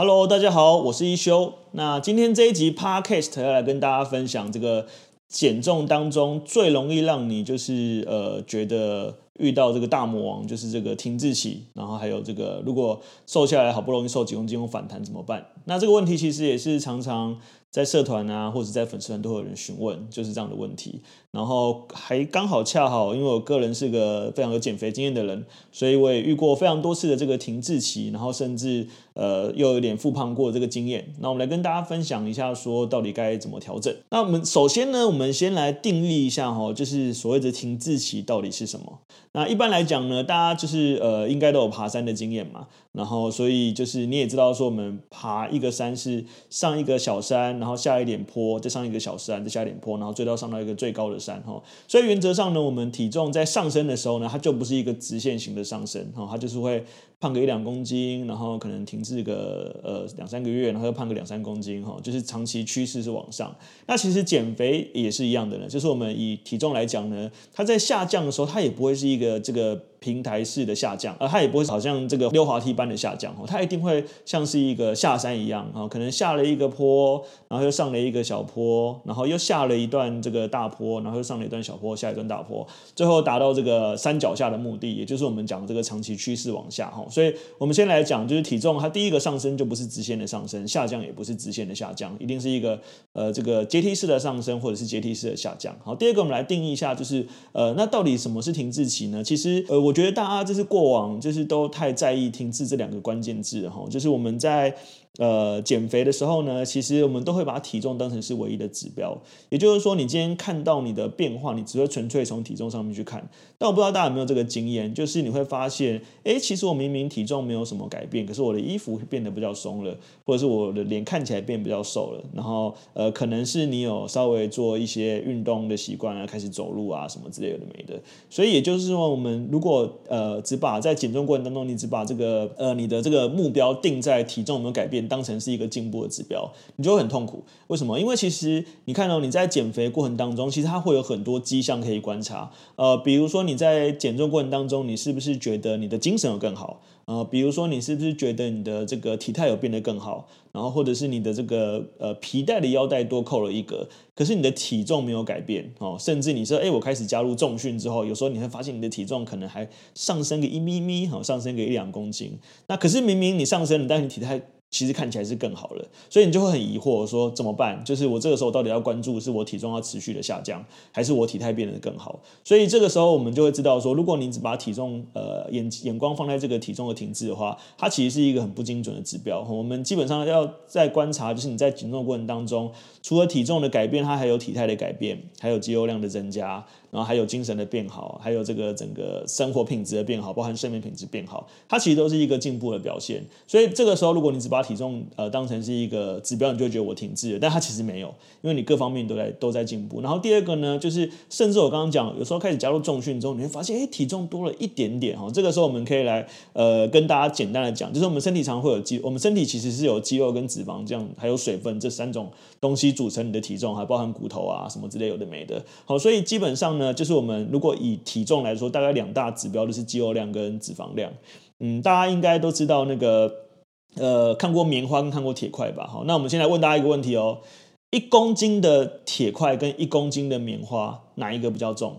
Hello，大家好，我是一休。那今天这一集 Podcast 要来跟大家分享这个减重当中最容易让你就是呃觉得遇到这个大魔王，就是这个停滞期，然后还有这个如果瘦下来好不容易瘦几公斤又反弹怎么办？那这个问题其实也是常常在社团啊或者在粉丝团都会有人询问，就是这样的问题。然后还刚好恰好，因为我个人是个非常有减肥经验的人，所以我也遇过非常多次的这个停滞期，然后甚至呃又有点复胖过这个经验。那我们来跟大家分享一下，说到底该怎么调整。那我们首先呢，我们先来定义一下哈，就是所谓的停滞期到底是什么？那一般来讲呢，大家就是呃应该都有爬山的经验嘛，然后所以就是你也知道说，我们爬一个山是上一个小山，然后下一点坡，再上一个小山，再下一点坡，然后最到上到一个最高的山哈，所以原则上呢，我们体重在上升的时候呢，它就不是一个直线型的上升哈，它就是会胖个一两公斤，然后可能停滞个呃两三个月，然后又胖个两三公斤哈，就是长期趋势是往上。那其实减肥也是一样的呢，就是我们以体重来讲呢，它在下降的时候，它也不会是一个这个。平台式的下降，而它也不会好像这个溜滑梯般的下降哦，它一定会像是一个下山一样啊，可能下了一个坡，然后又上了一个小坡，然后又下了一段这个大坡，然后又上了一段小坡，下一段大坡，最后达到这个山脚下的目的，也就是我们讲的这个长期趋势往下哈。所以我们先来讲，就是体重它第一个上升就不是直线的上升，下降也不是直线的下降，一定是一个呃这个阶梯式的上升或者是阶梯式的下降。好，第二个我们来定义一下，就是呃那到底什么是停滞期呢？其实呃。我觉得大家就是过往就是都太在意停滞这两个关键字哈，就是我们在。呃，减肥的时候呢，其实我们都会把体重当成是唯一的指标。也就是说，你今天看到你的变化，你只会纯粹从体重上面去看。但我不知道大家有没有这个经验，就是你会发现，哎，其实我明明体重没有什么改变，可是我的衣服变得比较松了，或者是我的脸看起来变比较瘦了。然后，呃，可能是你有稍微做一些运动的习惯啊，开始走路啊什么之类的没的。所以也就是说，我们如果呃只把在减重过程当中，你只把这个呃你的这个目标定在体重有没有改变。当成是一个进步的指标，你就会很痛苦。为什么？因为其实你看到你在减肥过程当中，其实它会有很多迹象可以观察。呃，比如说你在减重过程当中，你是不是觉得你的精神有更好？呃，比如说你是不是觉得你的这个体态有变得更好？然后或者是你的这个呃皮带的腰带多扣了一格，可是你的体重没有改变哦。甚至你说，哎，我开始加入重训之后，有时候你会发现你的体重可能还上升个一咪咪，好，上升个一两公斤。那可是明明你上升了，但你体态。其实看起来是更好了，所以你就会很疑惑说怎么办？就是我这个时候到底要关注是我体重要持续的下降，还是我体态变得更好？所以这个时候我们就会知道说，如果你只把体重呃眼眼光放在这个体重的停滞的话，它其实是一个很不精准的指标。我们基本上要在观察，就是你在减重过程当中，除了体重的改变，它还有体态的改变，还有肌肉量的增加。然后还有精神的变好，还有这个整个生活品质的变好，包含睡眠品质变好，它其实都是一个进步的表现。所以这个时候，如果你只把体重呃当成是一个指标，你就会觉得我停滞了，但它其实没有，因为你各方面都在都在进步。然后第二个呢，就是甚至我刚刚讲，有时候开始加入重训之后，你会发现，哎，体重多了一点点哈。这个时候我们可以来呃跟大家简单的讲，就是我们身体常会有肌，我们身体其实是有肌肉跟脂肪这样，还有水分这三种东西组成你的体重，还包含骨头啊什么之类有的没的。好，所以基本上呢，就是我们如果以体重来说，大概两大指标就是肌肉量跟脂肪量。嗯，大家应该都知道那个，呃，看过棉花跟看过铁块吧？好，那我们先来问大家一个问题哦：一公斤的铁块跟一公斤的棉花，哪一个比较重？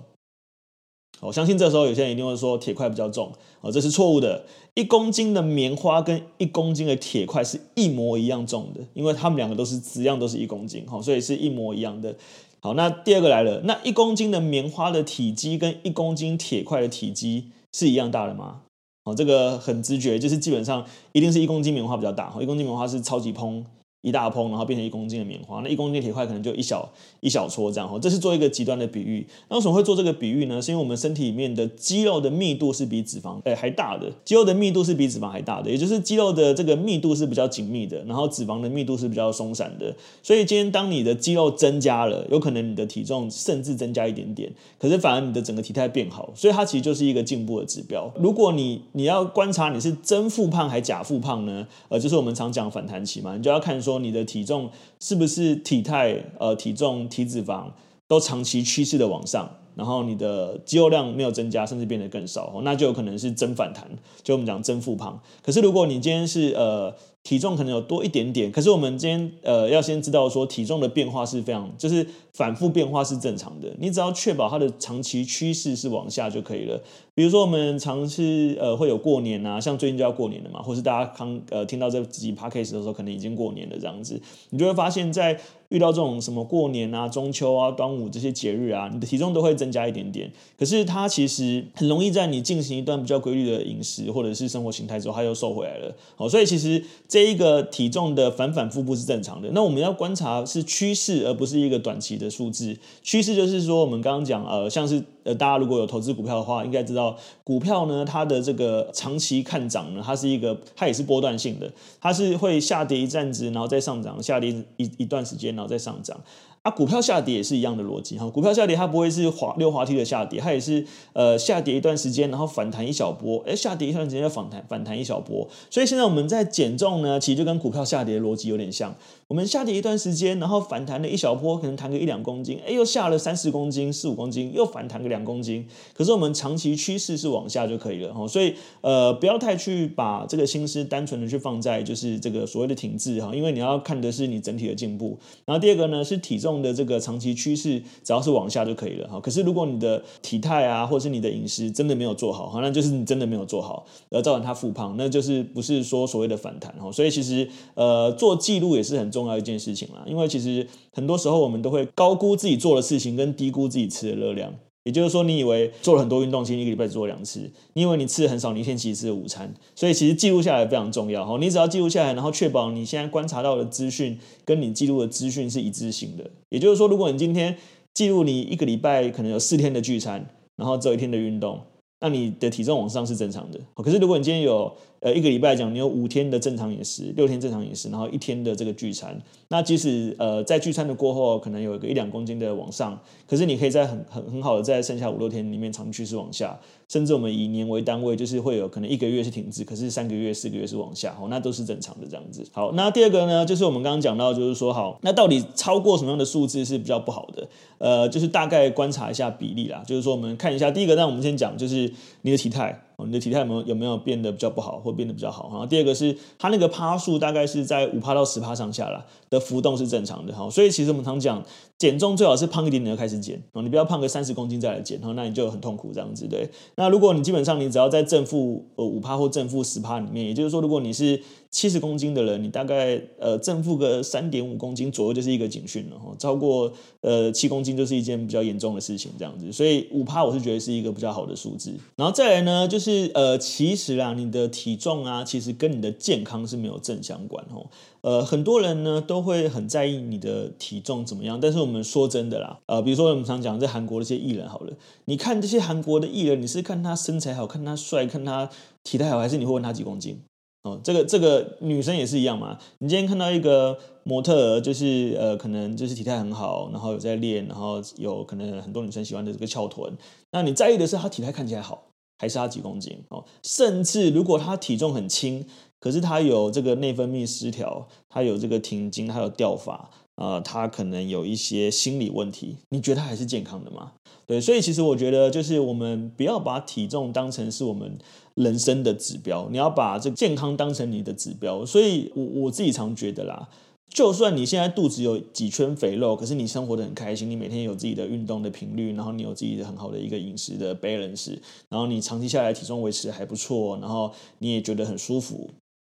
我相信这时候有些人一定会说铁块比较重。哦，这是错误的。一公斤的棉花跟一公斤的铁块是一模一样重的，因为它们两个都是质量都是一公斤，好，所以是一模一样的。好，那第二个来了，那一公斤的棉花的体积跟一公斤铁块的体积是一样大的吗？哦，这个很直觉，就是基本上一定是一公斤棉花比较大，一公斤棉花是超级蓬，一大捧，然后变成一公斤的棉花，那一公斤铁块可能就一小一小撮这样哈。这是做一个极端的比喻。那为什么会做这个比喻呢？是因为我们身体里面的肌肉的密度是比脂肪诶还大的，肌肉的密度是比脂肪还大的，也就是肌肉的这个密度是比较紧密的，然后脂肪的密度是比较松散的。所以今天当你的肌肉增加了，有可能你的体重甚至增加一点点，可是反而你的整个体态变好，所以它其实就是一个进步的指标。如果你你要观察你是真复胖还假复胖呢？呃，就是我们常讲反弹期嘛，你就要看说说你的体重是不是体态、呃体重、体脂肪都长期趋势的往上，然后你的肌肉量没有增加，甚至变得更少，那就有可能是真反弹，就我们讲真复胖。可是如果你今天是呃。体重可能有多一点点，可是我们今天呃要先知道说体重的变化是非常，就是反复变化是正常的。你只要确保它的长期趋势是往下就可以了。比如说我们常是呃会有过年啊，像最近就要过年了嘛，或是大家刚呃听到这集 podcast 的时候，可能已经过年了这样子，你就会发现，在遇到这种什么过年啊、中秋啊、端午这些节日啊，你的体重都会增加一点点。可是它其实很容易在你进行一段比较规律的饮食或者是生活形态之后，它又瘦回来了。哦，所以其实这一个体重的反反复复是正常的。那我们要观察是趋势，而不是一个短期的数字。趋势就是说，我们刚刚讲，呃，像是呃，大家如果有投资股票的话，应该知道，股票呢，它的这个长期看涨呢，它是一个，它也是波段性的，它是会下跌一阵子，然后再上涨，下跌一一段时间，然后再上涨。啊，股票下跌也是一样的逻辑哈。股票下跌它不会是滑溜滑梯的下跌，它也是呃下跌一段时间，然后反弹一小波，哎，下跌一段时间又反弹反弹一小波。所以现在我们在减重呢，其实就跟股票下跌的逻辑有点像。我们下跌一段时间，然后反弹了一小波，可能弹个一两公斤，哎，又下了三十公斤、四五公斤，又反弹个两公斤。可是我们长期趋势是往下就可以了哈。所以呃，不要太去把这个心思单纯的去放在就是这个所谓的停滞哈，因为你要看的是你整体的进步。然后第二个呢是体重。的这个长期趋势，只要是往下就可以了哈。可是如果你的体态啊，或是你的饮食真的没有做好，哈，那就是你真的没有做好，而造成它复胖，那就是不是说所谓的反弹哈。所以其实呃，做记录也是很重要一件事情啦。因为其实很多时候我们都会高估自己做的事情，跟低估自己吃的热量。也就是说，你以为做了很多运动，其实一个礼拜只做两次；你以为你吃的很少，你一天其实吃午餐。所以其实记录下来非常重要哈。你只要记录下来，然后确保你现在观察到的资讯跟你记录的资讯是一致性的。也就是说，如果你今天记录你一个礼拜可能有四天的聚餐，然后只有一天的运动，那你的体重往上是正常的。可是如果你今天有呃，一个礼拜讲，你有五天的正常饮食，六天正常饮食，然后一天的这个聚餐。那即使呃在聚餐的过后，可能有一个一两公斤的往上，可是你可以在很很很好的在剩下五六天里面长期趋势往下，甚至我们以年为单位，就是会有可能一个月是停滞，可是三个月、四个月是往下，哦，那都是正常的这样子。好，那第二个呢，就是我们刚刚讲到，就是说好，那到底超过什么样的数字是比较不好的？呃，就是大概观察一下比例啦，就是说我们看一下第一个，那我们先讲就是你的体态。你的体态有没有有没有变得比较不好，或变得比较好？然后第二个是它那个趴数大概是在五趴到十趴上下啦，的浮动是正常的哈。所以其实我们常讲减重最好是胖一点点就开始减，哦你不要胖个三十公斤再来减，那你就很痛苦这样子对。那如果你基本上你只要在正负呃五趴或正负十趴里面，也就是说如果你是七十公斤的人，你大概呃正负个三点五公斤左右就是一个警讯了哈，超过呃七公斤就是一件比较严重的事情这样子，所以五趴我是觉得是一个比较好的数字。然后再来呢，就是呃其实啊你的体重啊其实跟你的健康是没有正相关哦，呃很多人呢都会很在意你的体重怎么样，但是我们说真的啦，呃比如说我们常讲在韩国的这些艺人好了，你看这些韩国的艺人，你是看他身材好，看他帅，看他体态好，还是你会问他几公斤？哦，这个这个女生也是一样嘛。你今天看到一个模特，就是呃，可能就是体态很好，然后有在练，然后有可能很多女生喜欢的这个翘臀。那你在意的是她体态看起来好，还是她几公斤？哦，甚至如果她体重很轻，可是她有这个内分泌失调，她有这个停经，她有掉发，呃，她可能有一些心理问题，你觉得她还是健康的吗？对，所以其实我觉得，就是我们不要把体重当成是我们。人生的指标，你要把这健康当成你的指标，所以我我自己常觉得啦，就算你现在肚子有几圈肥肉，可是你生活得很开心，你每天有自己的运动的频率，然后你有自己的很好的一个饮食的 balance，然后你长期下来体重维持还不错，然后你也觉得很舒服，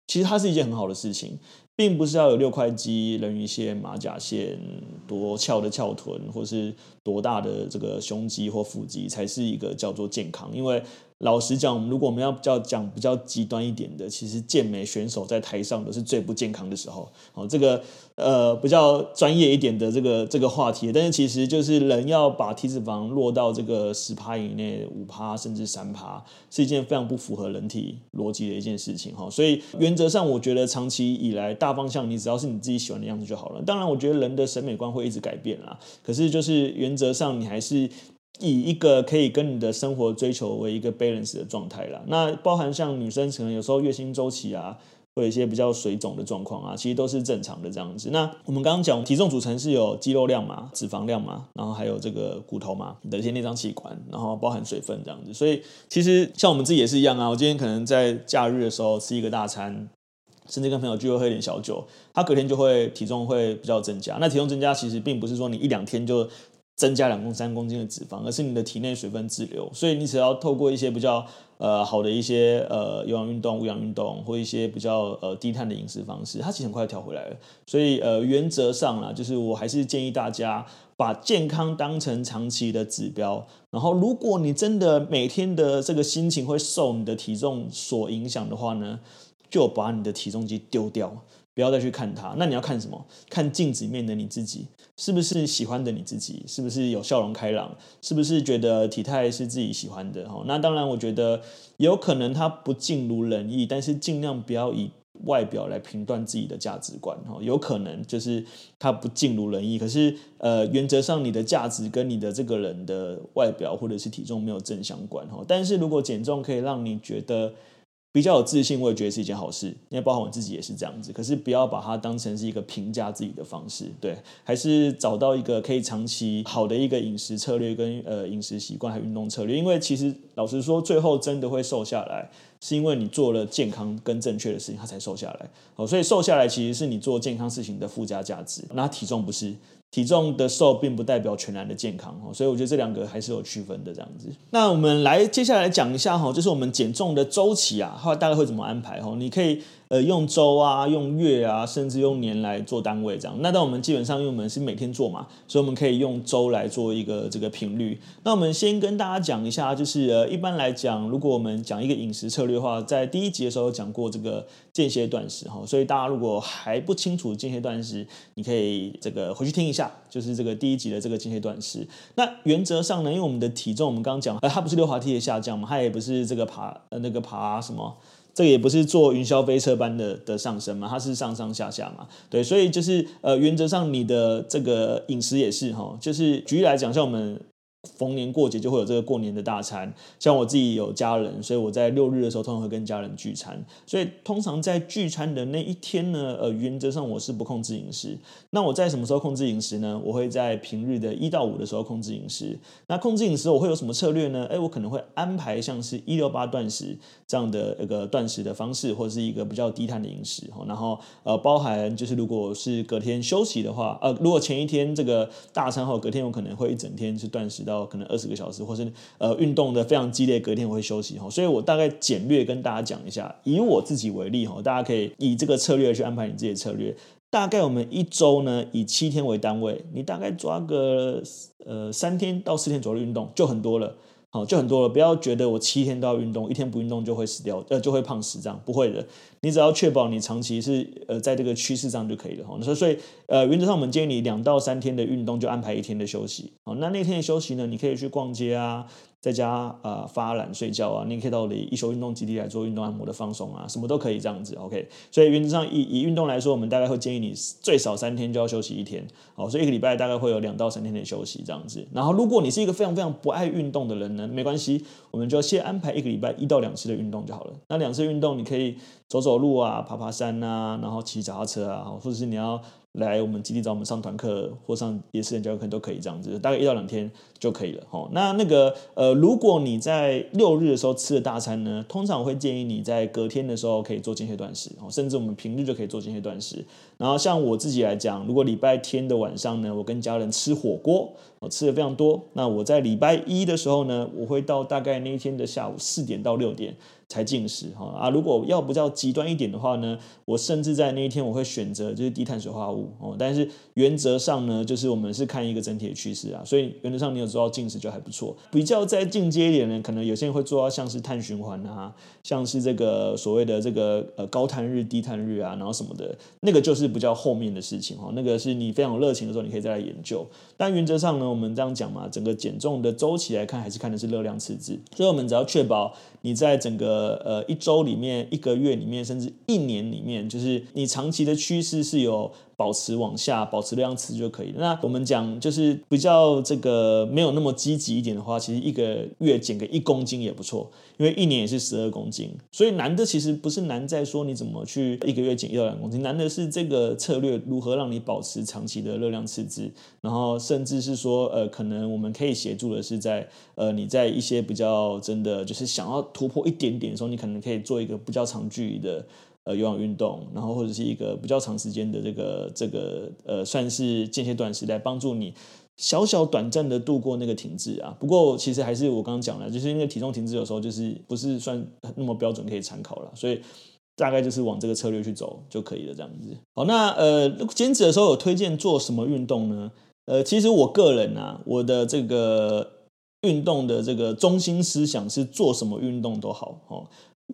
其实它是一件很好的事情。并不是要有六块肌、人鱼线、马甲线、多翘的翘臀，或是多大的这个胸肌或腹肌才是一个叫做健康。因为老实讲，如果我们要比较讲比较极端一点的，其实健美选手在台上都是最不健康的时候。哦，这个呃比较专业一点的这个这个话题，但是其实就是人要把体脂肪落到这个十趴以内，五趴甚至三趴，是一件非常不符合人体逻辑的一件事情哈。所以原则上，我觉得长期以来大方向，你只要是你自己喜欢的样子就好了。当然，我觉得人的审美观会一直改变啦。可是就是原则上，你还是。以一个可以跟你的生活追求为一个 balance 的状态啦，那包含像女生可能有时候月经周期啊，会有一些比较水肿的状况啊，其实都是正常的这样子。那我们刚刚讲体重组成是有肌肉量嘛、脂肪量嘛，然后还有这个骨头嘛，你的一些内脏器官，然后包含水分这样子。所以其实像我们自己也是一样啊，我今天可能在假日的时候吃一个大餐，甚至跟朋友聚会喝一点小酒，他隔天就会体重会比较增加。那体重增加其实并不是说你一两天就。增加两公三公斤的脂肪，而是你的体内水分滞留，所以你只要透过一些比较呃好的一些呃有氧运动、无氧运动或一些比较呃低碳的饮食方式，它其实很快调回来了。所以呃原则上啦，就是我还是建议大家把健康当成长期的指标，然后如果你真的每天的这个心情会受你的体重所影响的话呢，就把你的体重机丢掉。不要再去看它，那你要看什么？看镜子里面的你自己，是不是喜欢的你自己？是不是有笑容开朗？是不是觉得体态是自己喜欢的？哈，那当然，我觉得有可能它不尽如人意，但是尽量不要以外表来评断自己的价值观。哈，有可能就是他不尽如人意，可是呃，原则上你的价值跟你的这个人的外表或者是体重没有正相关。哈，但是如果减重可以让你觉得。比较有自信，我也觉得是一件好事，因为包括我自己也是这样子。可是不要把它当成是一个评价自己的方式，对，还是找到一个可以长期好的一个饮食策略跟呃饮食习惯还有运动策略。因为其实老实说，最后真的会瘦下来，是因为你做了健康跟正确的事情，它才瘦下来。哦，所以瘦下来其实是你做健康事情的附加价值，那体重不是。体重的瘦并不代表全然的健康哦，所以我觉得这两个还是有区分的这样子。那我们来接下来讲一下哈，就是我们减重的周期啊，后来大概会怎么安排哈？你可以。呃，用周啊，用月啊，甚至用年来做单位这样。那但我们基本上因为我们是每天做嘛，所以我们可以用周来做一个这个频率。那我们先跟大家讲一下，就是呃，一般来讲，如果我们讲一个饮食策略的话，在第一集的时候讲过这个间歇断食哈。所以大家如果还不清楚间歇断食，你可以这个回去听一下，就是这个第一集的这个间歇断食。那原则上呢，因为我们的体重，我们刚刚讲，呃，它不是溜滑梯的下降嘛，它也不是这个爬呃那个爬什么。这个也不是坐云霄飞车般的的上升嘛，它是上上下下嘛，对，所以就是呃，原则上你的这个饮食也是哈，就是举例来讲，像我们。逢年过节就会有这个过年的大餐，像我自己有家人，所以我在六日的时候通常会跟家人聚餐。所以通常在聚餐的那一天呢，呃，原则上我是不控制饮食。那我在什么时候控制饮食呢？我会在平日的一到五的时候控制饮食。那控制饮食我会有什么策略呢？诶，我可能会安排像是一六八断食这样的一个断食的方式，或者是一个比较低碳的饮食。然后呃，包含就是如果是隔天休息的话，呃，如果前一天这个大餐后，隔天我可能会一整天是断食到。可能二十个小时，或是呃运动的非常激烈，隔天我会休息哈，所以我大概简略跟大家讲一下，以我自己为例哈，大家可以以这个策略去安排你自己的策略。大概我们一周呢，以七天为单位，你大概抓个呃三天到四天左右运动就很多了。好，就很多了，不要觉得我七天都要运动，一天不运动就会死掉，呃，就会胖死这样，不会的。你只要确保你长期是呃在这个趋势上就可以了哈。所以所以呃原则上我们建议你两到三天的运动就安排一天的休息。好，那那天的休息呢，你可以去逛街啊。在家啊、呃、发懒睡觉啊，你可以到我的一休运动基地来做运动按摩的放松啊，什么都可以这样子，OK。所以原则上以以运动来说，我们大概会建议你最少三天就要休息一天，好，所以一个礼拜大概会有两到三天的休息这样子。然后如果你是一个非常非常不爱运动的人呢，没关系，我们就先安排一个礼拜一到两次的运动就好了。那两次运动你可以走走路啊，爬爬山啊，然后骑脚踏车啊，或者是你要。来我们基地找我们上团课或上夜市教课都可以这样子，大概一到两天就可以了。吼，那那个呃，如果你在六日的时候吃的大餐呢，通常我会建议你在隔天的时候可以做间歇断食哦，甚至我们平日就可以做间歇断食。然后像我自己来讲，如果礼拜天的晚上呢，我跟家人吃火锅，吃的非常多。那我在礼拜一的时候呢，我会到大概那一天的下午四点到六点。才进食哈啊！如果要比较极端一点的话呢，我甚至在那一天我会选择就是低碳水化物哦。但是原则上呢，就是我们是看一个整体的趋势啊，所以原则上你有做到进食就还不错。比较再进阶一点呢，可能有些人会做到像是碳循环啊，像是这个所谓的这个呃高碳日、低碳日啊，然后什么的，那个就是比较后面的事情哈。那个是你非常有热情的时候，你可以再来研究。但原则上呢，我们这样讲嘛，整个减重的周期来看，还是看的是热量赤字。所以我们只要确保你在整个呃，一周里面、一个月里面，甚至一年里面，就是你长期的趋势是有保持往下，保持这样子就可以。那我们讲就是比较这个没有那么积极一点的话，其实一个月减个一公斤也不错，因为一年也是十二公斤。所以难的其实不是难在说你怎么去一个月减一到两公斤，难的是这个策略如何让你保持长期的热量赤字，然后甚至是说呃，可能我们可以协助的是在呃你在一些比较真的就是想要突破一点点的时候，你可能可以做一个比较长距离的。呃，有氧运动，然后或者是一个比较长时间的这个这个呃，算是间歇断食来帮助你小小短暂的度过那个停滞啊。不过其实还是我刚刚讲了，就是因为体重停滞有时候就是不是算那么标准可以参考了，所以大概就是往这个策略去走就可以了，这样子。好，那呃，减脂的时候有推荐做什么运动呢？呃，其实我个人啊，我的这个运动的这个中心思想是做什么运动都好哦。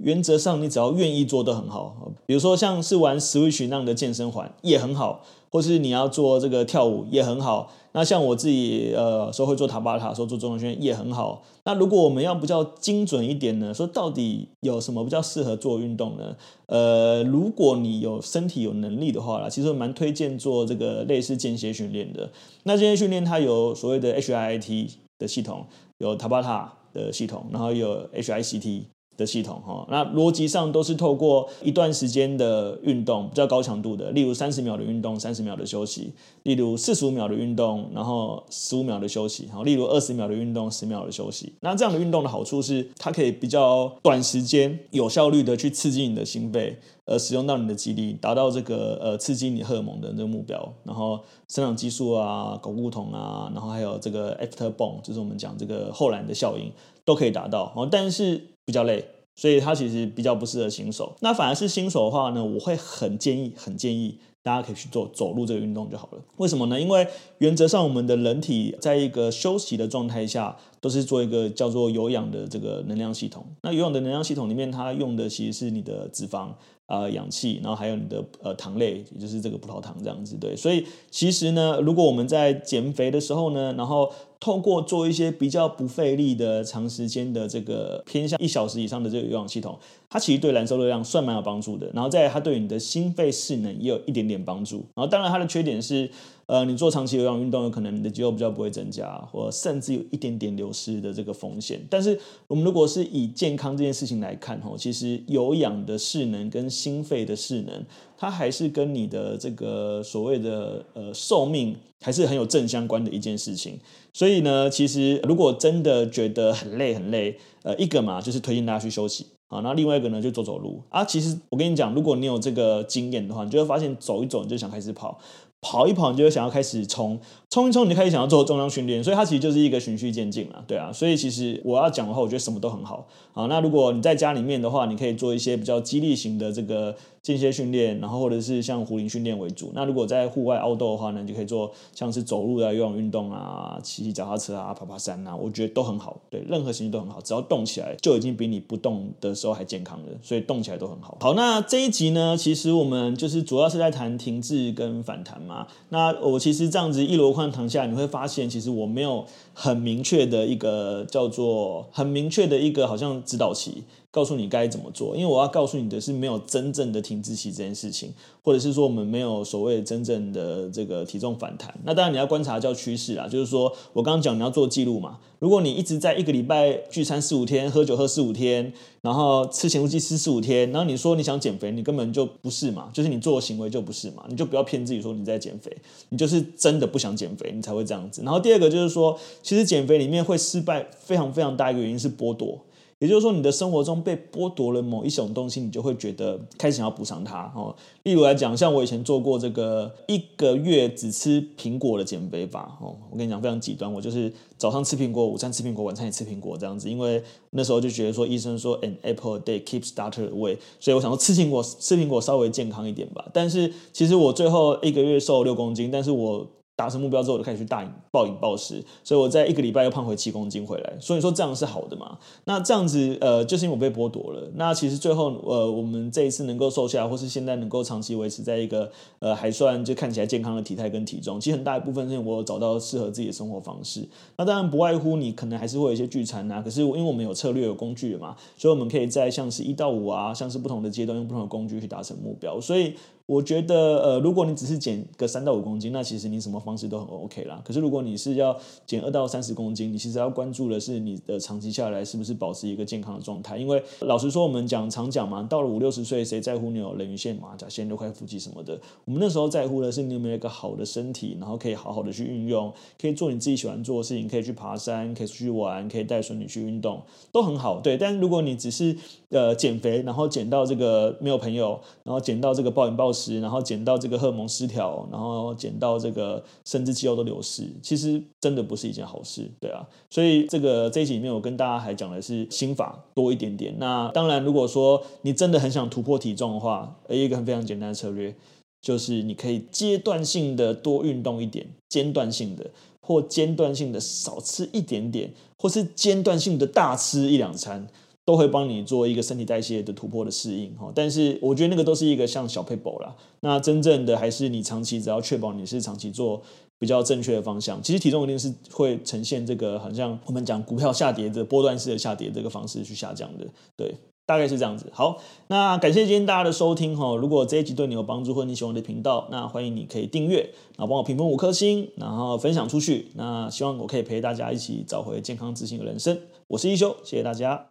原则上，你只要愿意做都很好。比如说，像是玩 Switch 那样的健身环也很好，或是你要做这个跳舞也很好。那像我自己，呃，说会做塔巴塔，说做中重训也很好。那如果我们要比较精准一点呢？说到底有什么比较适合做运动呢？呃，如果你有身体有能力的话啦，其实我蛮推荐做这个类似间歇训练的。那间歇训练它有所谓的 HIIT 的系统，有塔巴塔的系统，然后有 HICT。的系统哈，那逻辑上都是透过一段时间的运动，比较高强度的，例如三十秒的运动，三十秒的休息；例如四十五秒的运动，然后十五秒的休息；好，例如二十秒的运动，十秒的休息。那这样的运动的好处是，它可以比较短时间、有效率的去刺激你的心肺，呃，使用到你的肌力，达到这个呃刺激你荷尔蒙的这个目标。然后生长激素啊、睾固酮啊，然后还有这个 after bone，就是我们讲这个后燃的效应，都可以达到。好，但是比较累，所以它其实比较不适合新手。那反而是新手的话呢，我会很建议，很建议大家可以去做走路这个运动就好了。为什么呢？因为原则上我们的人体在一个休息的状态下，都是做一个叫做有氧的这个能量系统。那有氧的能量系统里面，它用的其实是你的脂肪。啊、氧气，然后还有你的呃糖类，也就是这个葡萄糖这样子，对。所以其实呢，如果我们在减肥的时候呢，然后透过做一些比较不费力的长时间的这个偏向一小时以上的这个有氧系统，它其实对燃烧热量算蛮有帮助的。然后再它对你的心肺势能也有一点点帮助。然后当然它的缺点是。呃，你做长期有氧运动，有可能你的肌肉比较不会增加，或甚至有一点点流失的这个风险。但是，我们如果是以健康这件事情来看，吼，其实有氧的势能跟心肺的势能，它还是跟你的这个所谓的呃寿命还是很有正相关的一件事情。所以呢，其实如果真的觉得很累很累，呃，一个嘛就是推荐大家去休息啊，那另外一个呢就走走路啊。其实我跟你讲，如果你有这个经验的话，你就会发现走一走你就想开始跑。跑一跑，你就会想要开始冲，冲一冲，你就开始想要做重量训练，所以它其实就是一个循序渐进了，对啊。所以其实我要讲的话，我觉得什么都很好啊。那如果你在家里面的话，你可以做一些比较激励型的这个间歇训练，然后或者是像壶铃训练为主。那如果在户外凹斗的话呢，你就可以做像是走路啊、有氧运动啊、骑骑脚踏车啊、爬爬山啊，我觉得都很好。对，任何形式都很好，只要动起来，就已经比你不动的时候还健康了。所以动起来都很好。好，那这一集呢，其实我们就是主要是在谈停滞跟反弹嘛。那我其实这样子一箩筐躺下，你会发现，其实我没有很明确的一个叫做很明确的一个好像指导期。告诉你该怎么做，因为我要告诉你的是没有真正的停滞期这件事情，或者是说我们没有所谓真正的这个体重反弹。那当然你要观察叫趋势啦，就是说我刚刚讲你要做记录嘛。如果你一直在一个礼拜聚餐四五天，喝酒喝四五天，然后吃咸酥鸡吃四五天，然后你说你想减肥，你根本就不是嘛，就是你做的行为就不是嘛，你就不要骗自己说你在减肥，你就是真的不想减肥，你才会这样子。然后第二个就是说，其实减肥里面会失败非常非常大一个原因是剥夺。也就是说，你的生活中被剥夺了某一种东西，你就会觉得开始想要补偿它哦。例如来讲，像我以前做过这个一个月只吃苹果的减肥法哦，我跟你讲非常极端，我就是早上吃苹果，午餐吃苹果，晚餐也吃苹果这样子，因为那时候就觉得说医生说 an apple a day keeps doctor away，所以我想说吃苹果吃苹果稍微健康一点吧。但是其实我最后一个月瘦六公斤，但是我。达成目标之后，我就开始去大饮暴饮暴食，所以我在一个礼拜又胖回七公斤回来。所以说这样是好的嘛？那这样子呃，就是因为我被剥夺了。那其实最后呃，我们这一次能够瘦下来，或是现在能够长期维持在一个呃还算就看起来健康的体态跟体重，其实很大一部分是因为我有找到适合自己的生活方式。那当然不外乎你可能还是会有一些聚餐啊，可是因为我们有策略有工具了嘛，所以我们可以在像是一到五啊，像是不同的阶段用不同的工具去达成目标。所以。我觉得，呃，如果你只是减个三到五公斤，那其实你什么方式都很 OK 啦。可是如果你是要减二到三十公斤，你其实要关注的是你的长期下来是不是保持一个健康的状态。因为老实说，我们讲常讲嘛，到了五六十岁，谁在乎你有人鱼线、马甲线、六块腹肌什么的？我们那时候在乎的是你有没有一个好的身体，然后可以好好的去运用，可以做你自己喜欢做的事情，可以去爬山，可以出去玩，可以带孙女去运动，都很好。对，但是如果你只是呃减肥，然后减到这个没有朋友，然后减到这个暴饮暴食，然后减到这个荷尔蒙失调，然后减到这个甚至肌肉都流失，其实真的不是一件好事，对啊。所以这个这一集里面，我跟大家还讲的是心法多一点点。那当然，如果说你真的很想突破体重的话，一个很非常简单的策略就是你可以阶段性的多运动一点，间断性的或间断性的少吃一点点，或是间断性的大吃一两餐。都会帮你做一个身体代谢的突破的适应哈，但是我觉得那个都是一个像小撇步啦。那真正的还是你长期只要确保你是长期做比较正确的方向，其实体重一定是会呈现这个好像我们讲股票下跌的波段式的下跌这个方式去下降的，对，大概是这样子。好，那感谢今天大家的收听哈。如果这一集对你有帮助或你喜欢我的频道，那欢迎你可以订阅，然后帮我评分五颗星，然后分享出去。那希望我可以陪大家一起找回健康自信的人生。我是一休，谢谢大家。